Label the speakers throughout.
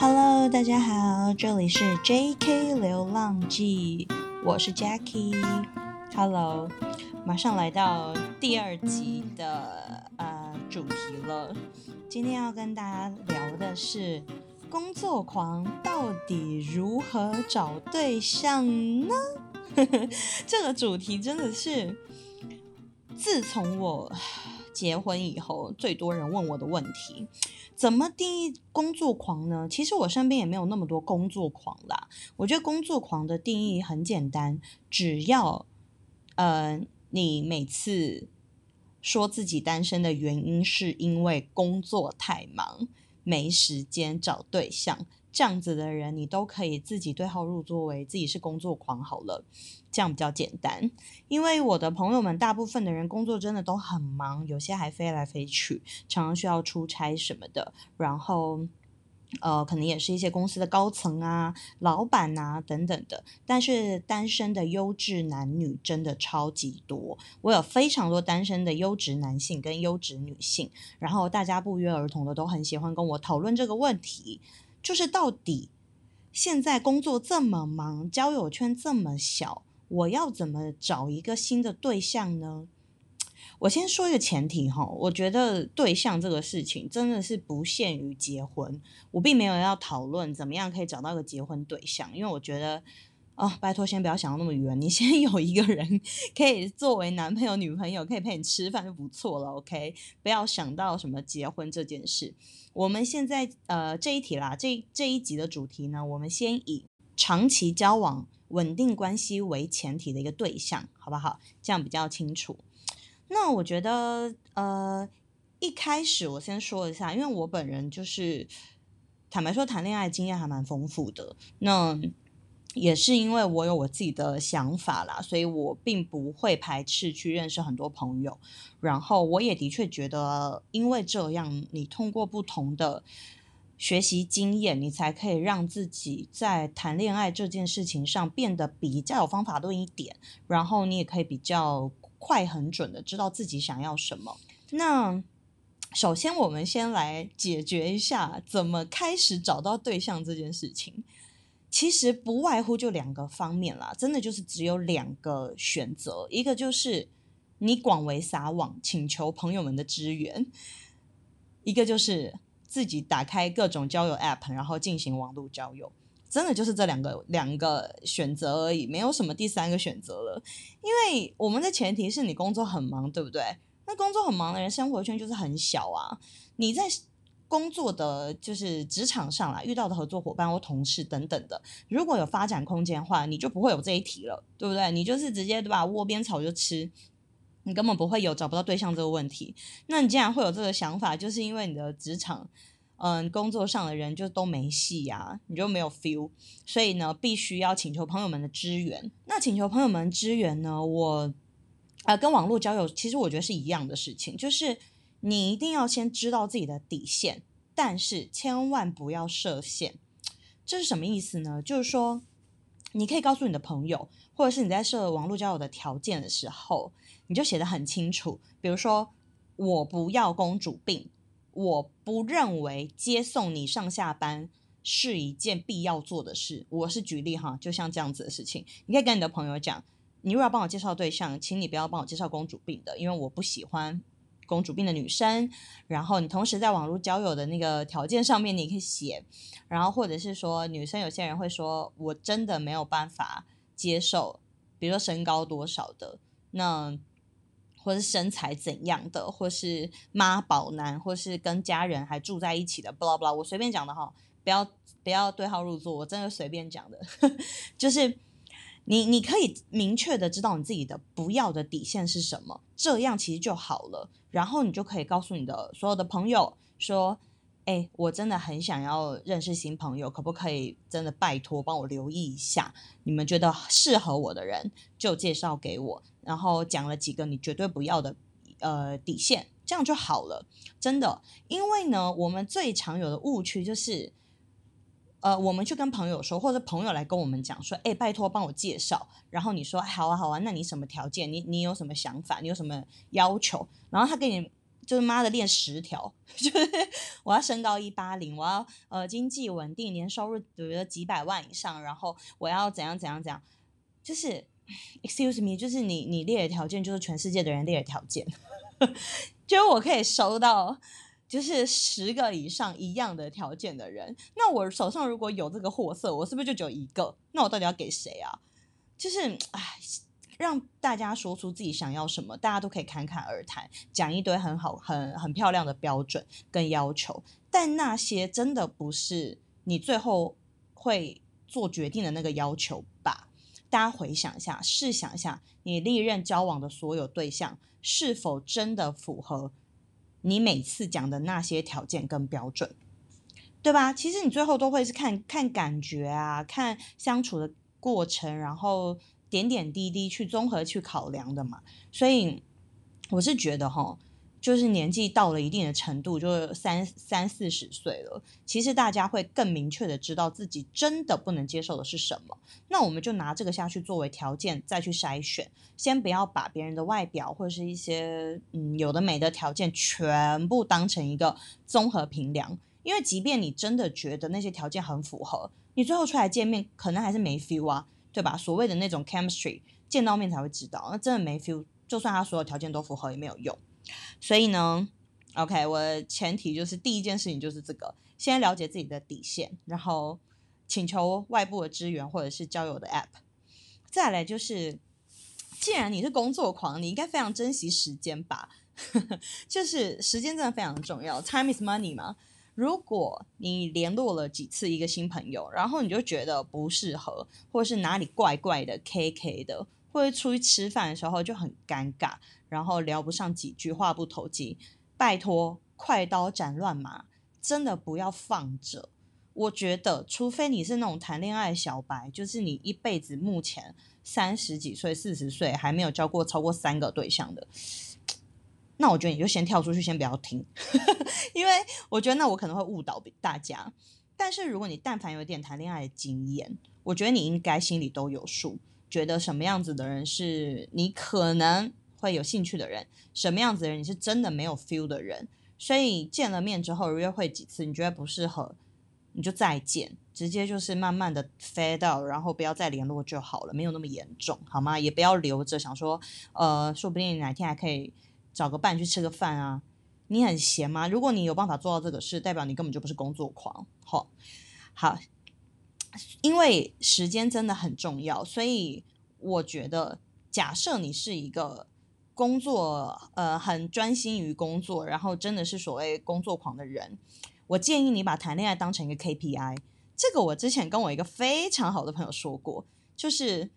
Speaker 1: Hello，大家好，这里是 J.K. 流浪记，我是 Jackie。Hello，马上来到第二集的呃主题了。今天要跟大家聊的是工作狂到底如何找对象呢？这个主题真的是自从我结婚以后最多人问我的问题。怎么定义工作狂呢？其实我身边也没有那么多工作狂啦。我觉得工作狂的定义很简单，只要呃你每次说自己单身的原因是因为工作太忙，没时间找对象。这样子的人，你都可以自己对号入座为自己是工作狂好了，这样比较简单。因为我的朋友们大部分的人工作真的都很忙，有些还飞来飞去，常常需要出差什么的。然后，呃，可能也是一些公司的高层啊、老板啊等等的。但是单身的优质男女真的超级多，我有非常多单身的优质男性跟优质女性，然后大家不约而同的都很喜欢跟我讨论这个问题。就是到底现在工作这么忙，交友圈这么小，我要怎么找一个新的对象呢？我先说一个前提哈，我觉得对象这个事情真的是不限于结婚，我并没有要讨论怎么样可以找到一个结婚对象，因为我觉得。哦，拜托，先不要想到那么远。你先 有一个人可以作为男朋友、女朋友，可以陪你吃饭就不错了。OK，不要想到什么结婚这件事。我们现在呃这一题啦，这这一集的主题呢，我们先以长期交往、稳定关系为前提的一个对象，好不好？这样比较清楚。那我觉得呃一开始我先说一下，因为我本人就是坦白说谈恋爱经验还蛮丰富的。那也是因为我有我自己的想法啦，所以我并不会排斥去认识很多朋友。然后我也的确觉得，因为这样，你通过不同的学习经验，你才可以让自己在谈恋爱这件事情上变得比较有方法论一点。然后你也可以比较快、很准的知道自己想要什么。那首先，我们先来解决一下怎么开始找到对象这件事情。其实不外乎就两个方面啦，真的就是只有两个选择，一个就是你广为撒网，请求朋友们的支援；一个就是自己打开各种交友 App，然后进行网络交友。真的就是这两个两个选择而已，没有什么第三个选择了。因为我们的前提是你工作很忙，对不对？那工作很忙的人，生活圈就是很小啊。你在。工作的就是职场上啦，遇到的合作伙伴或同事等等的，如果有发展空间的话，你就不会有这一题了，对不对？你就是直接对吧？窝边草就吃，你根本不会有找不到对象这个问题。那你既然会有这个想法，就是因为你的职场，嗯，工作上的人就都没戏呀，你就没有 feel，所以呢，必须要请求朋友们的支援。那请求朋友们支援呢，我啊，跟网络交友其实我觉得是一样的事情，就是。你一定要先知道自己的底线，但是千万不要设限。这是什么意思呢？就是说，你可以告诉你的朋友，或者是你在设网络交友的条件的时候，你就写的很清楚。比如说，我不要公主病，我不认为接送你上下班是一件必要做的事。我是举例哈，就像这样子的事情，你可以跟你的朋友讲，你如果要帮我介绍对象，请你不要帮我介绍公主病的，因为我不喜欢。公主病的女生，然后你同时在网络交友的那个条件上面，你可以写，然后或者是说女生有些人会说，我真的没有办法接受，比如说身高多少的，那或是身材怎样的，或是妈宝男，或是跟家人还住在一起的，b l a 拉我随便讲的哈，不要不要对号入座，我真的随便讲的，就是。你你可以明确的知道你自己的不要的底线是什么，这样其实就好了。然后你就可以告诉你的所有的朋友说：“哎，我真的很想要认识新朋友，可不可以真的拜托帮我留意一下？你们觉得适合我的人就介绍给我。”然后讲了几个你绝对不要的呃底线，这样就好了。真的，因为呢，我们最常有的误区就是。呃，我们去跟朋友说，或者朋友来跟我们讲说，哎，拜托帮我介绍。然后你说好啊，好啊，那你什么条件？你你有什么想法？你有什么要求？然后他给你就是妈的练十条，就是我要身高一八零，我要呃经济稳定，年收入比如说几百万以上，然后我要怎样怎样怎样，就是 excuse me，就是你你列的条件就是全世界的人列的条件，就是我可以收到就是十个以上一样的条件的人，那我手上如果有这个货色，我是不是就只有一个？那我到底要给谁啊？就是唉。让大家说出自己想要什么，大家都可以侃侃而谈，讲一堆很好、很很漂亮的标准跟要求，但那些真的不是你最后会做决定的那个要求吧？大家回想一下，试想一下，你历任交往的所有对象是否真的符合你每次讲的那些条件跟标准，对吧？其实你最后都会是看看感觉啊，看相处的过程，然后。点点滴滴去综合去考量的嘛，所以我是觉得哈，就是年纪到了一定的程度，就三三四十岁了，其实大家会更明确的知道自己真的不能接受的是什么。那我们就拿这个下去作为条件再去筛选，先不要把别人的外表或者是一些嗯有的没的条件全部当成一个综合评量，因为即便你真的觉得那些条件很符合，你最后出来见面可能还是没 feel 啊。对吧？所谓的那种 chemistry，见到面才会知道，那真的没 feel，就算他所有条件都符合也没有用。所以呢，OK，我前提就是第一件事情就是这个，先了解自己的底线，然后请求外部的支援或者是交友的 app。再来就是，既然你是工作狂，你应该非常珍惜时间吧？就是时间真的非常重要，time is money 嘛。如果你联络了几次一个新朋友，然后你就觉得不适合，或者是哪里怪怪的、K K 的，或者出去吃饭的时候就很尴尬，然后聊不上几句，话不投机，拜托，快刀斩乱麻，真的不要放着。我觉得，除非你是那种谈恋爱小白，就是你一辈子目前三十几岁、四十岁还没有交过超过三个对象的。那我觉得你就先跳出去，先不要听，因为我觉得那我可能会误导大家。但是如果你但凡有点谈恋爱的经验，我觉得你应该心里都有数，觉得什么样子的人是你可能会有兴趣的人，什么样子的人你是真的没有 feel 的人。所以见了面之后约会几次，你觉得不适合，你就再见，直接就是慢慢的 fade out，然后不要再联络就好了，没有那么严重，好吗？也不要留着想说，呃，说不定哪天还可以。找个伴去吃个饭啊？你很闲吗？如果你有办法做到这个事，代表你根本就不是工作狂。好，好，因为时间真的很重要，所以我觉得，假设你是一个工作呃很专心于工作，然后真的是所谓工作狂的人，我建议你把谈恋爱当成一个 KPI。这个我之前跟我一个非常好的朋友说过，就是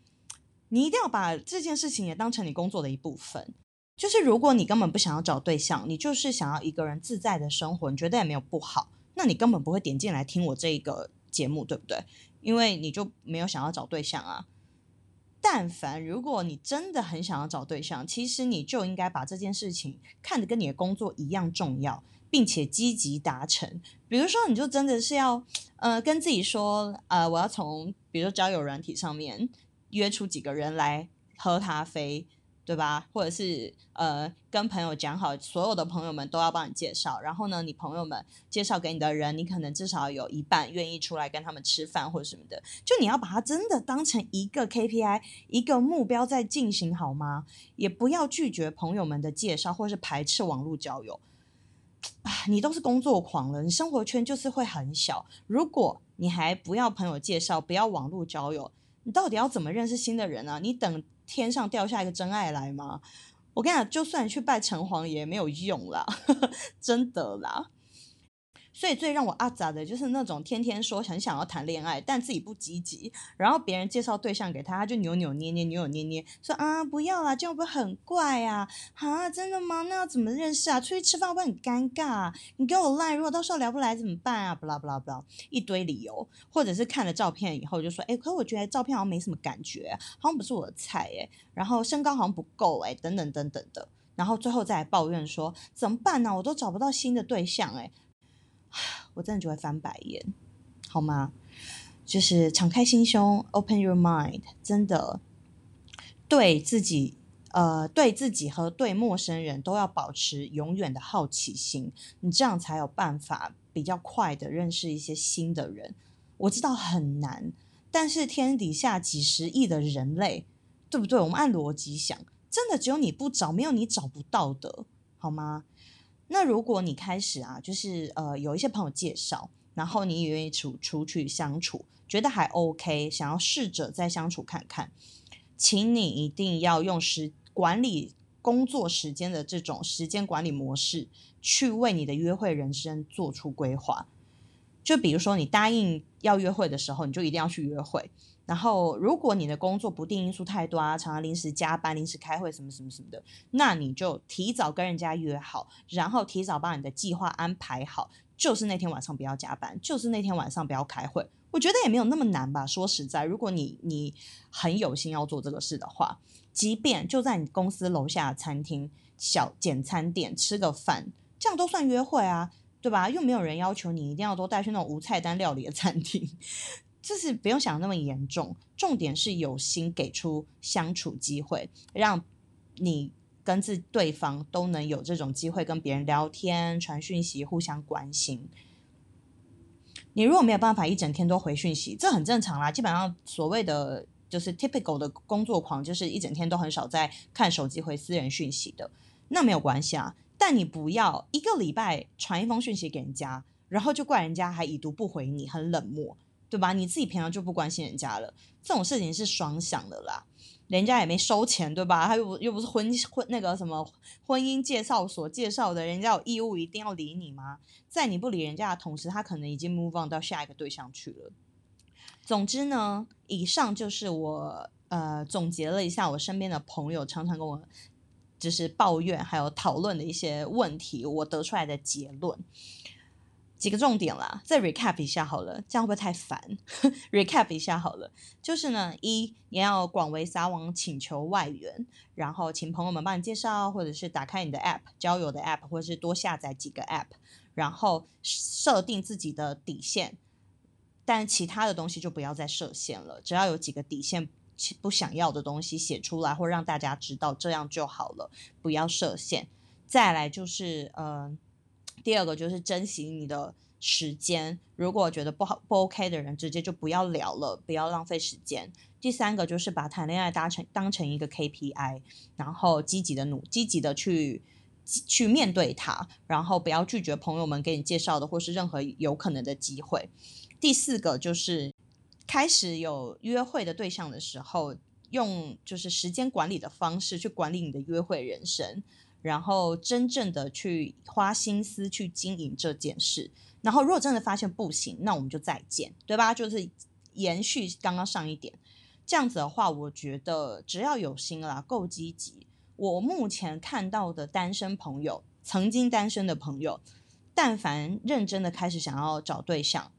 Speaker 1: 你一定要把这件事情也当成你工作的一部分。就是如果你根本不想要找对象，你就是想要一个人自在的生活，你觉得也没有不好，那你根本不会点进来听我这个节目，对不对？因为你就没有想要找对象啊。但凡如果你真的很想要找对象，其实你就应该把这件事情看得跟你的工作一样重要，并且积极达成。比如说，你就真的是要呃跟自己说，呃，我要从比如说交友软体上面约出几个人来喝咖啡。对吧？或者是呃，跟朋友讲好，所有的朋友们都要帮你介绍。然后呢，你朋友们介绍给你的人，你可能至少有一半愿意出来跟他们吃饭或者什么的。就你要把它真的当成一个 KPI，一个目标在进行，好吗？也不要拒绝朋友们的介绍，或者是排斥网络交友。啊，你都是工作狂了，你生活圈就是会很小。如果你还不要朋友介绍，不要网络交友，你到底要怎么认识新的人呢？你等。天上掉下一个真爱来吗？我跟你讲，就算去拜城隍爷没有用啦，真的啦。所以最让我阿杂的就是那种天天说很想要谈恋爱，但自己不积极，然后别人介绍对象给他，他就扭扭捏捏、扭扭捏捏，说啊不要啦，这样不会很怪啊？啊，真的吗？那要怎么认识啊？出去吃饭会不会很尴尬？你给我赖，如果到时候聊不来怎么办啊？不啦不啦不啦，一堆理由，或者是看了照片以后就说，哎，可我觉得照片好像没什么感觉，好像不是我的菜哎，然后身高好像不够哎，等等等等的，然后最后再来抱怨说怎么办呢？我都找不到新的对象哎。我真的就会翻白眼，好吗？就是敞开心胸，open your mind，真的对自己呃，对自己和对陌生人都要保持永远的好奇心，你这样才有办法比较快的认识一些新的人。我知道很难，但是天底下几十亿的人类，对不对？我们按逻辑想，真的只有你不找，没有你找不到的，好吗？那如果你开始啊，就是呃，有一些朋友介绍，然后你也愿意出出去相处，觉得还 OK，想要试着再相处看看，请你一定要用时。管理工作时间的这种时间管理模式，去为你的约会人生做出规划。就比如说，你答应要约会的时候，你就一定要去约会。然后，如果你的工作不定因素太多啊，常常临时加班、临时开会什么什么什么的，那你就提早跟人家约好，然后提早把你的计划安排好，就是那天晚上不要加班，就是那天晚上不要开会。我觉得也没有那么难吧。说实在，如果你你很有心要做这个事的话。即便就在你公司楼下餐厅、小简餐店吃个饭，这样都算约会啊，对吧？又没有人要求你一定要都带去那种无菜单料理的餐厅，就是不用想那么严重。重点是有心给出相处机会，让你跟自对方都能有这种机会跟别人聊天、传讯息、互相关心。你如果没有办法一整天都回讯息，这很正常啦。基本上所谓的。就是 typical 的工作狂，就是一整天都很少在看手机回私人讯息的，那没有关系啊。但你不要一个礼拜传一封讯息给人家，然后就怪人家还已读不回你，很冷漠，对吧？你自己平常就不关心人家了，这种事情是双向的啦。人家也没收钱，对吧？他又不又不是婚婚那个什么婚姻介绍所介绍的，人家有义务一定要理你吗？在你不理人家的同时，他可能已经 move on 到下一个对象去了。总之呢，以上就是我呃总结了一下我身边的朋友常常跟我就是抱怨还有讨论的一些问题，我得出来的结论几个重点啦，再 recap 一下好了，这样会不会太烦？recap 一下好了，就是呢，一你要广为撒网请求外援，然后请朋友们帮你介绍，或者是打开你的 app 交友的 app，或者是多下载几个 app，然后设定自己的底线。但其他的东西就不要再设限了，只要有几个底线不想要的东西写出来，或让大家知道，这样就好了。不要设限。再来就是，呃，第二个就是珍惜你的时间。如果觉得不好不 OK 的人，直接就不要聊了，不要浪费时间。第三个就是把谈恋爱当成当成一个 KPI，然后积极的努积极的去去面对它，然后不要拒绝朋友们给你介绍的或是任何有可能的机会。第四个就是开始有约会的对象的时候，用就是时间管理的方式去管理你的约会人生，然后真正的去花心思去经营这件事。然后如果真的发现不行，那我们就再见，对吧？就是延续刚刚上一点，这样子的话，我觉得只要有心啦，够积极。我目前看到的单身朋友，曾经单身的朋友，但凡认真的开始想要找对象。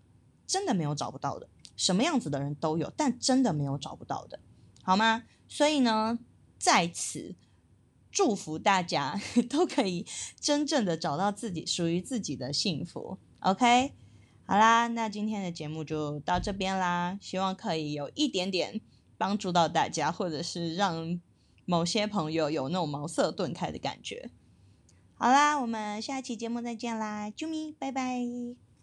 Speaker 1: 真的没有找不到的，什么样子的人都有，但真的没有找不到的，好吗？所以呢，在此祝福大家 都可以真正的找到自己属于自己的幸福。OK，好啦，那今天的节目就到这边啦，希望可以有一点点帮助到大家，或者是让某些朋友有那种茅塞顿开的感觉。好啦，我们下期节目再见啦，啾咪，拜拜。